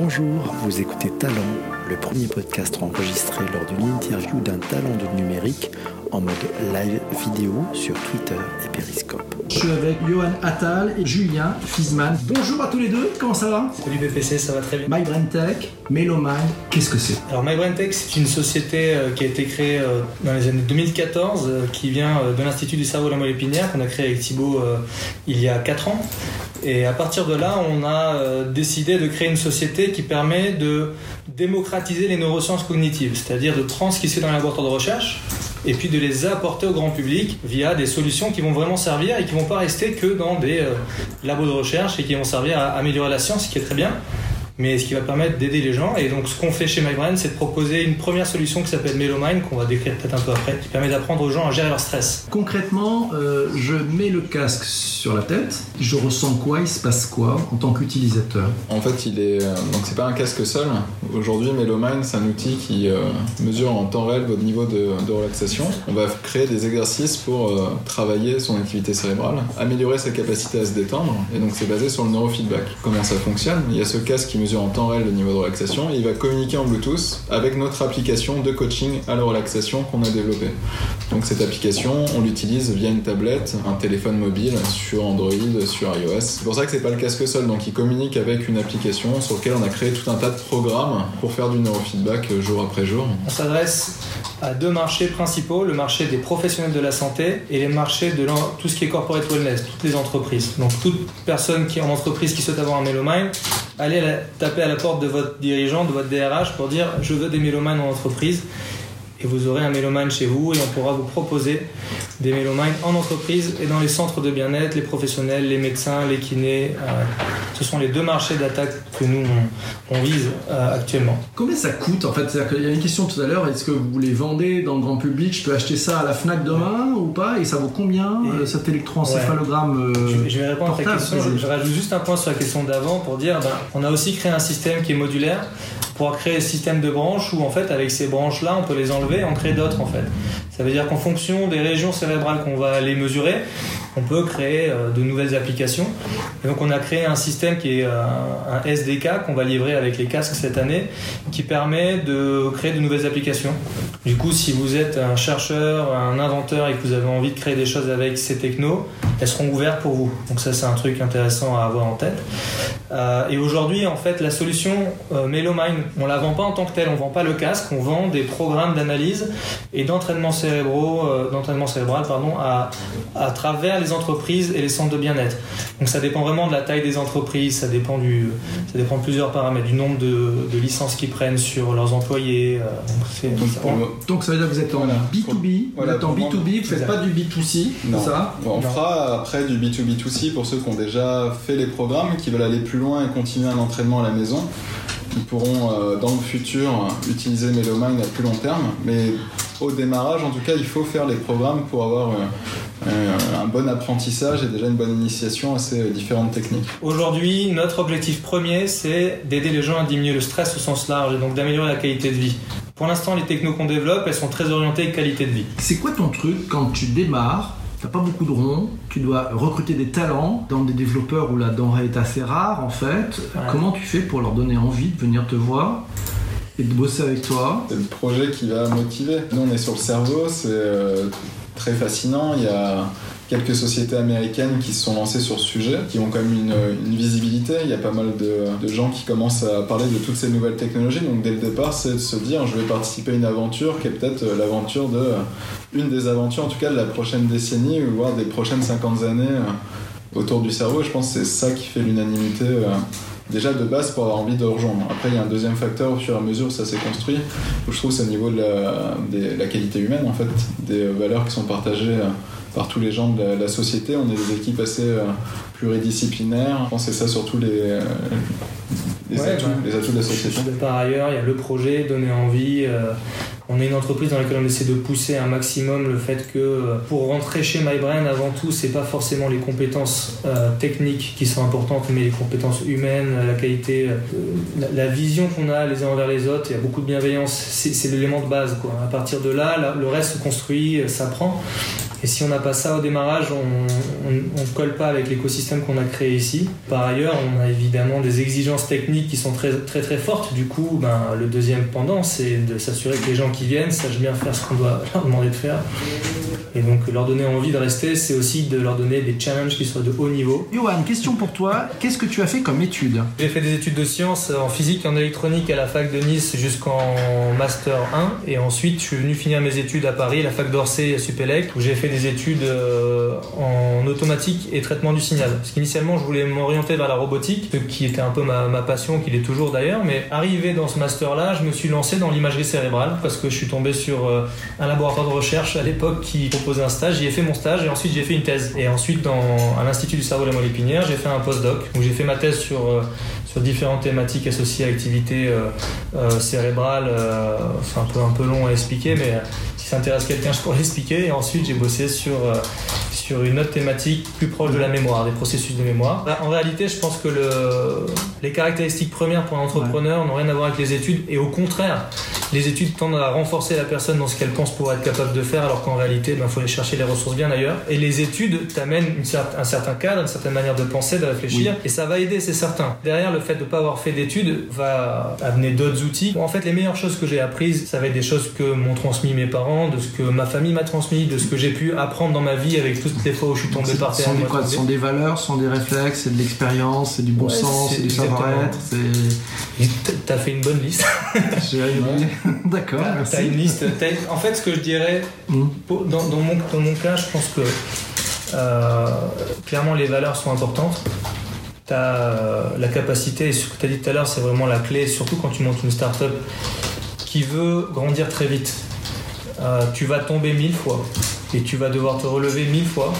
Bonjour, vous écoutez Talent, le premier podcast enregistré lors d'une interview d'un talent de numérique en mode live vidéo sur Twitter et Periscope. Je suis avec Johan Attal et Julien Fisman. Bonjour à tous les deux, comment ça va? Salut BPC, ça va très bien. MyBrainTech, Meloman, qu'est-ce que c'est? Alors MyBrainTech, c'est une société euh, qui a été créée euh, dans les années 2014, euh, qui vient de l'Institut du cerveau de la moelle épinière, qu'on a créé avec Thibaut il y a 4 ans. Et à partir de là, on a décidé de créer une société qui permet de démocratiser les neurosciences cognitives, c'est-à-dire de fait dans les laboratoires de recherche et puis de les apporter au grand public via des solutions qui vont vraiment servir et qui vont pas rester que dans des labos de recherche et qui vont servir à améliorer la science, ce qui est très bien, mais ce qui va permettre d'aider les gens. Et donc, ce qu'on fait chez MyBrain, c'est de proposer une première solution qui s'appelle Melomind, qu'on va décrire peut-être un peu après, qui permet d'apprendre aux gens à gérer leur stress. Concrètement, euh, je mets le casque sur la tête, je ressens quoi, il se passe quoi en tant qu'utilisateur? En fait, il est euh, donc c'est pas un casque seul. Aujourd'hui, Melomind, c'est un outil qui euh, mesure en temps réel votre niveau de, de, relaxation. On va créer des exercices pour travailler son activité cérébrale, améliorer sa capacité à se détendre. Et donc, c'est basé sur le neurofeedback. Comment ça fonctionne? Il y a ce casque qui mesure en temps réel le niveau de relaxation et il va communiquer en Bluetooth avec notre application de coaching à la relaxation qu'on a développée. Donc cette application, on l'utilise via une tablette, un téléphone mobile sur Android, sur iOS. C'est pour ça que c'est pas le casque seul, donc il communique avec une application sur laquelle on a créé tout un tas de programmes pour faire du neurofeedback jour après jour. On s'adresse à deux marchés principaux, le marché des professionnels de la santé et les marchés de tout ce qui est corporate wellness, toutes les entreprises. Donc toute personne qui est en entreprise qui souhaite avoir un Melomind, allez taper à la porte de votre dirigeant, de votre DRH pour dire je veux des mélomanes en entreprise et vous aurez un mélomane chez vous et on pourra vous proposer des mélomanes en entreprise et dans les centres de bien-être, les professionnels, les médecins, les kinés. Euh, ce sont les deux marchés d'attaque que nous on, vise euh, actuellement. Combien ça coûte en fait? Il y a une question tout à l'heure, est-ce que vous les vendez dans le grand public? Je peux acheter ça à la FNAC demain ou pas? Et ça vaut combien euh, cet électroencéphalogramme je, vais répondre à ta question. Je, rajoute juste un point sur la question d'avant pour dire ben, on a aussi créé un système qui est modulaire pour créer un système de branches où en fait avec ces branches là on peut les enlever et en créer d'autres en fait. Ça veut dire qu'en fonction des régions cérébrales qu'on va aller mesurer, on peut créer euh, de nouvelles applications. Et donc on a créé un système qui est euh, un SDK qu'on va livrer avec les casques cette année, qui permet de créer de nouvelles applications. Du coup, si vous êtes un chercheur, un inventeur et que vous avez envie de créer des choses avec ces technos, elles seront ouvertes pour vous. Donc ça, c'est un truc intéressant à avoir en tête. Euh, et aujourd'hui, en fait, la solution Melomind, on la vend pas en tant que telle, on vend pas le casque, on vend des programmes d'analyse et d'entraînement cérébraux, d'entraînement cérébral, pardon, à, à travers les entreprises et les centres de bien-être. Donc ça dépend vraiment de la taille des entreprises, ça dépend, du, ça dépend de plusieurs paramètres, du nombre de, licences qu'ils prennent sur leurs employés. Euh, donc, ça, veut dire que vous êtes en B2B, vous êtes en B2B, vous ne faites pas du B2C, ça? On fera après du B2B2C pour ceux qui ont déjà fait les programmes, qui veulent aller plus loin et continuer un entraînement à la maison. Ils pourront euh, dans le futur utiliser Melomind à plus long terme, mais au démarrage, en tout cas, il faut faire les programmes pour avoir euh, un bon apprentissage et déjà une bonne initiation à ces différentes techniques. Aujourd'hui, notre objectif premier, c'est d'aider les gens à diminuer le stress au sens large et donc d'améliorer la qualité de vie. Pour l'instant, les technos qu'on développe, elles sont très orientées qualité de vie. C'est quoi ton truc quand tu démarres T'as pas beaucoup de ronds, tu dois recruter des talents dans des développeurs où la denrée est assez rare en fait. Comment tu fais pour leur donner envie de venir te voir et de bosser avec toi? C'est le projet qui va motiver. Nous, on est sur le cerveau, c'est euh, très fascinant. Il y a quelques sociétés américaines qui se sont lancées sur ce sujet, qui ont quand même une, visibilité. Il y a pas mal de, gens qui commencent à parler de toutes ces nouvelles technologies. Donc dès le départ, c'est de se dire je vais participer à une aventure qui est peut-être euh, l'aventure de une des aventures en tout cas de la prochaine décennie, voire des prochaines 50 années euh, autour du cerveau. Je pense que c'est ça qui fait l'unanimité déjà de base pour avoir envie de rejoindre. Après, il y a un deuxième facteur, au fur et à mesure, ça s'est construit, où je trouve c'est au niveau de la, qualité humaine, en fait, des valeurs qui sont partagées euh, par tous les gens de la, société. On est des équipes assez euh, pluridisciplinaires. Je pense que c'est ça surtout les, euh, les, atouts, bah, les, atouts, de la société. Par ailleurs, il y a le projet, donner envie. On est une entreprise dans laquelle on essaie de pousser un maximum le fait que euh, pour rentrer chez MyBrain, avant tout, c'est pas forcément les compétences euh, techniques qui sont importantes, mais les compétences humaines, la qualité, euh, la, vision qu'on a les uns envers les autres. Il y a beaucoup de bienveillance. C'est l'élément de base. Quoi. À partir de là, le reste se construit, s'apprend. Et si on n'a pas ça au démarrage, on ne colle pas avec l'écosystème qu'on a créé ici. Par ailleurs, on a évidemment des exigences techniques qui sont très très très fortes. Du coup, ben, le deuxième pendant, c'est de s'assurer que les gens qui viennent sachent bien faire ce qu'on doit leur demander de faire. Et donc leur donner envie de rester, c'est aussi de leur donner des challenges qui soient de haut niveau. Johan, question pour toi. Qu'est-ce que tu as fait comme études J'ai fait des études de sciences en physique et en électronique à la fac de Nice jusqu'en master 1. Et ensuite, je suis venu finir mes études à Paris, la fac d'Orsay à Supélec, où j'ai fait des études euh, en automatique et traitement du signal. Parce qu'initialement, je voulais m'orienter vers la robotique, qui était un peu ma, passion, qui l'est toujours d'ailleurs. Mais arrivé dans ce master-là, je me suis lancé dans l'imagerie cérébrale parce que je suis tombé sur euh, un laboratoire de recherche à l'époque qui proposait un stage. J'y ai fait mon stage et ensuite j'ai fait une thèse. Et ensuite, dans, à l'Institut du cerveau de la moelle épinière, j'ai fait un postdoc où j'ai fait ma thèse sur, euh, sur différentes thématiques associées à l'activité cérébrale. c'est un peu, un peu long à expliquer, mais si ça intéresse quelqu'un, je pourrais l'expliquer. Et ensuite, j'ai bossé sur, euh, sur une autre thématique plus proche de la mémoire, des processus de mémoire. Bah, en réalité, je pense que le, les caractéristiques premières pour un entrepreneur n'ont rien à voir avec les études. Et au contraire, les études tendent à renforcer la personne dans ce qu'elle pense pouvoir être capable de faire, alors qu'en réalité, il bah, faut aller chercher les ressources bien ailleurs. Et les études t'amènent un certain cadre, une certaine manière de penser, de réfléchir, et ça va aider, c'est certain. Derrière, le fait de ne pas avoir fait d'études va amener d'autres outils. en fait, les meilleures choses que j'ai apprises, ça va être des choses que m'ont transmis mes parents, de ce que ma famille m'a transmis, de ce que j'ai pu apprendre dans ma vie avec toutes les fois où je suis tombé par terre. Ce sont des valeurs, ce sont des réflexes, c'est de l'expérience, c'est du bon sens, c'est du savoir-être. T'as fait une bonne liste. D'accord. T'as une liste. En fait, ce que je dirais, hmm. dans, mon, dans mon cas, je pense que euh, clairement les valeurs sont importantes. Tu as euh, la capacité, et ce que tu as dit tout à l'heure, c'est vraiment la clé, surtout quand tu montes une start-up qui veut grandir très vite. Euh, tu vas tomber mille fois et tu vas devoir te relever mille fois.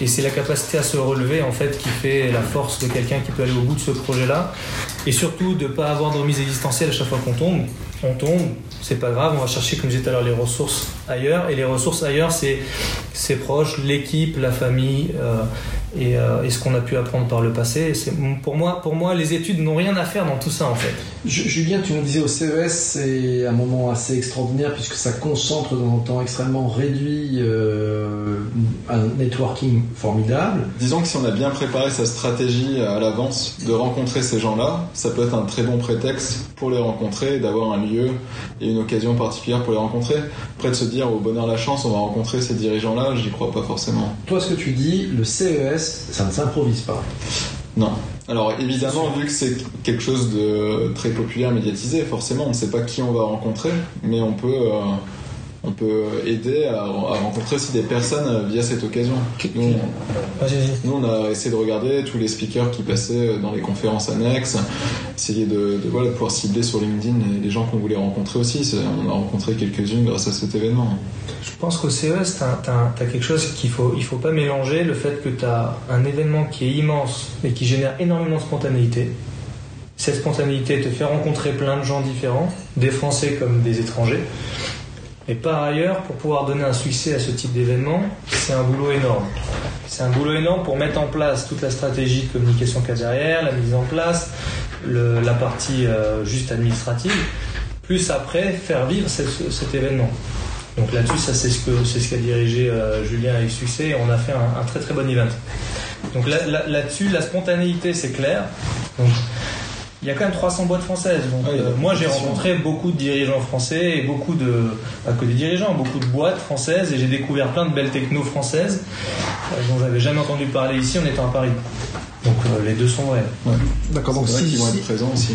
Et c'est la capacité à se relever en fait qui fait la force de quelqu'un qui peut aller au bout de ce projet-là. Et surtout de ne pas avoir de remise existentielle à chaque fois qu'on tombe. On tombe, c'est pas grave, on va chercher, comme je disais tout à l'heure, les ressources ailleurs. Et les ressources ailleurs, c'est ses proches, l'équipe, la famille, euh, euh, et, ce qu'on a pu apprendre par le passé. Pour moi, pour moi, les études n'ont rien à faire dans tout ça en fait. Julien, tu nous disais au CES, c'est un moment assez extraordinaire puisque ça concentre dans un temps extrêmement réduit euh, un networking formidable. Disons que si on a bien préparé sa stratégie à l'avance de rencontrer ces gens-là, ça peut être un très bon prétexte pour les rencontrer, d'avoir un lieu et une occasion particulière pour les rencontrer. Après de se dire au bonheur la chance, on va rencontrer ces dirigeants-là, j'y crois pas forcément. Toi, ce que tu dis, le CES, ça ne s'improvise pas. Non. Alors évidemment, vu que c'est quelque chose de très populaire, médiatisé, forcément, on ne sait pas qui on va rencontrer, mais on peut, euh, on peut aider à, rencontrer aussi des personnes via cette occasion. Nous, on a essayé de regarder tous les speakers qui passaient dans les conférences annexes, essayer de, voilà, de pouvoir cibler sur LinkedIn les gens qu'on voulait rencontrer aussi. On a rencontré quelques-unes grâce à cet événement. Je pense qu'au CES, tu as, quelque chose qu'il faut, il faut pas mélanger, le fait que tu as un événement qui est immense et qui génère énormément de spontanéité. Cette spontanéité te fait rencontrer plein de gens différents, des Français comme des étrangers. Et par ailleurs, pour pouvoir donner un succès à ce type d'événement, c'est un boulot énorme. C'est un boulot énorme pour mettre en place toute la stratégie de communication qu'il derrière, la mise en place, la partie euh, juste administrative, plus après faire vivre cet événement. Donc là-dessus, ça c'est ce que c'est ce qu'a dirigé euh, Julien avec succès. Et on a fait un, très très bon event. Donc là-dessus, la spontanéité c'est clair. Il y a quand même 300 boîtes françaises. Donc, euh, moi, j'ai rencontré beaucoup de dirigeants français et beaucoup de, pas que des dirigeants, beaucoup de boîtes françaises et j'ai découvert plein de belles technos françaises euh, dont j'avais jamais entendu parler ici en étant à Paris. Donc les deux sont vrais. D'accord. Donc si, vont être présents aussi.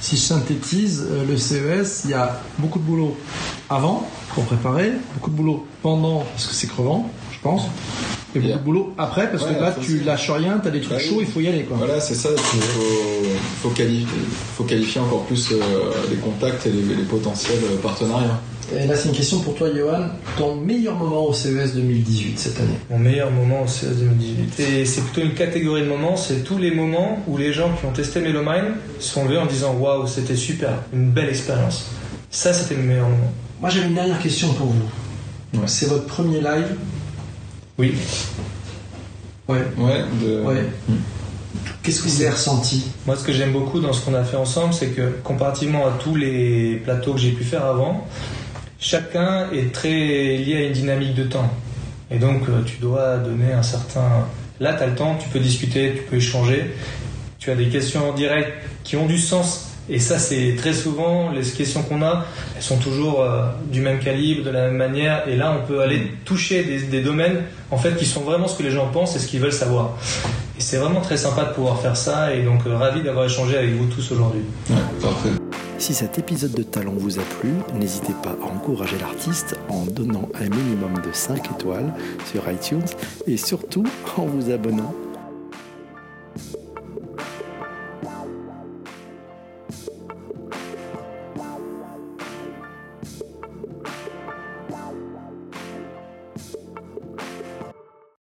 Si je synthétise le CES, il y a beaucoup de boulot avant, pour préparer, beaucoup de boulot pendant, parce que c'est crevant, pense. Et beaucoup de boulot après, parce que là, tu lâches rien, tu as des trucs bah chauds, il faut y aller. Quoi. Voilà, c'est ça, il faut, faut, qualifier, encore plus euh, les contacts et les, potentiels partenariats. Et là, c'est une question pour toi, Johan. Ton meilleur moment au CES 2018 cette année? Mon meilleur moment au CES 2018. Et c'est plutôt une catégorie de moments, c'est tous les moments où les gens qui ont testé Melomine sont venus en disant Waouh, c'était super, une belle expérience. Ça, c'était le meilleur moment. Moi, j'avais une dernière question pour vous. C'est votre premier live Oui. Ouais. Ouais. Hmm. Qu'est-ce que vous avez ressenti? Moi, ce que j'aime beaucoup dans ce qu'on a fait ensemble, c'est que comparativement à tous les plateaux que j'ai pu faire avant, chacun est très lié à une dynamique de temps. Et donc, euh, tu dois donner un certain. Là, tu as le temps, tu peux discuter, tu peux échanger. Tu as des questions en direct qui ont du sens. Et ça, c'est très souvent, les questions qu'on a, elles sont toujours euh, du même calibre, de la même manière. Et là, on peut aller toucher des, des, domaines, en fait, qui sont vraiment ce que les gens pensent et ce qu'ils veulent savoir. Et c'est vraiment très sympa de pouvoir faire ça. Et donc, euh, ravi d'avoir échangé avec vous tous aujourd'hui. Ouais, parfait. Si cet épisode de Talent vous a plu, n'hésitez pas à encourager l'artiste en donnant un minimum de 5 étoiles sur iTunes et surtout en vous abonnant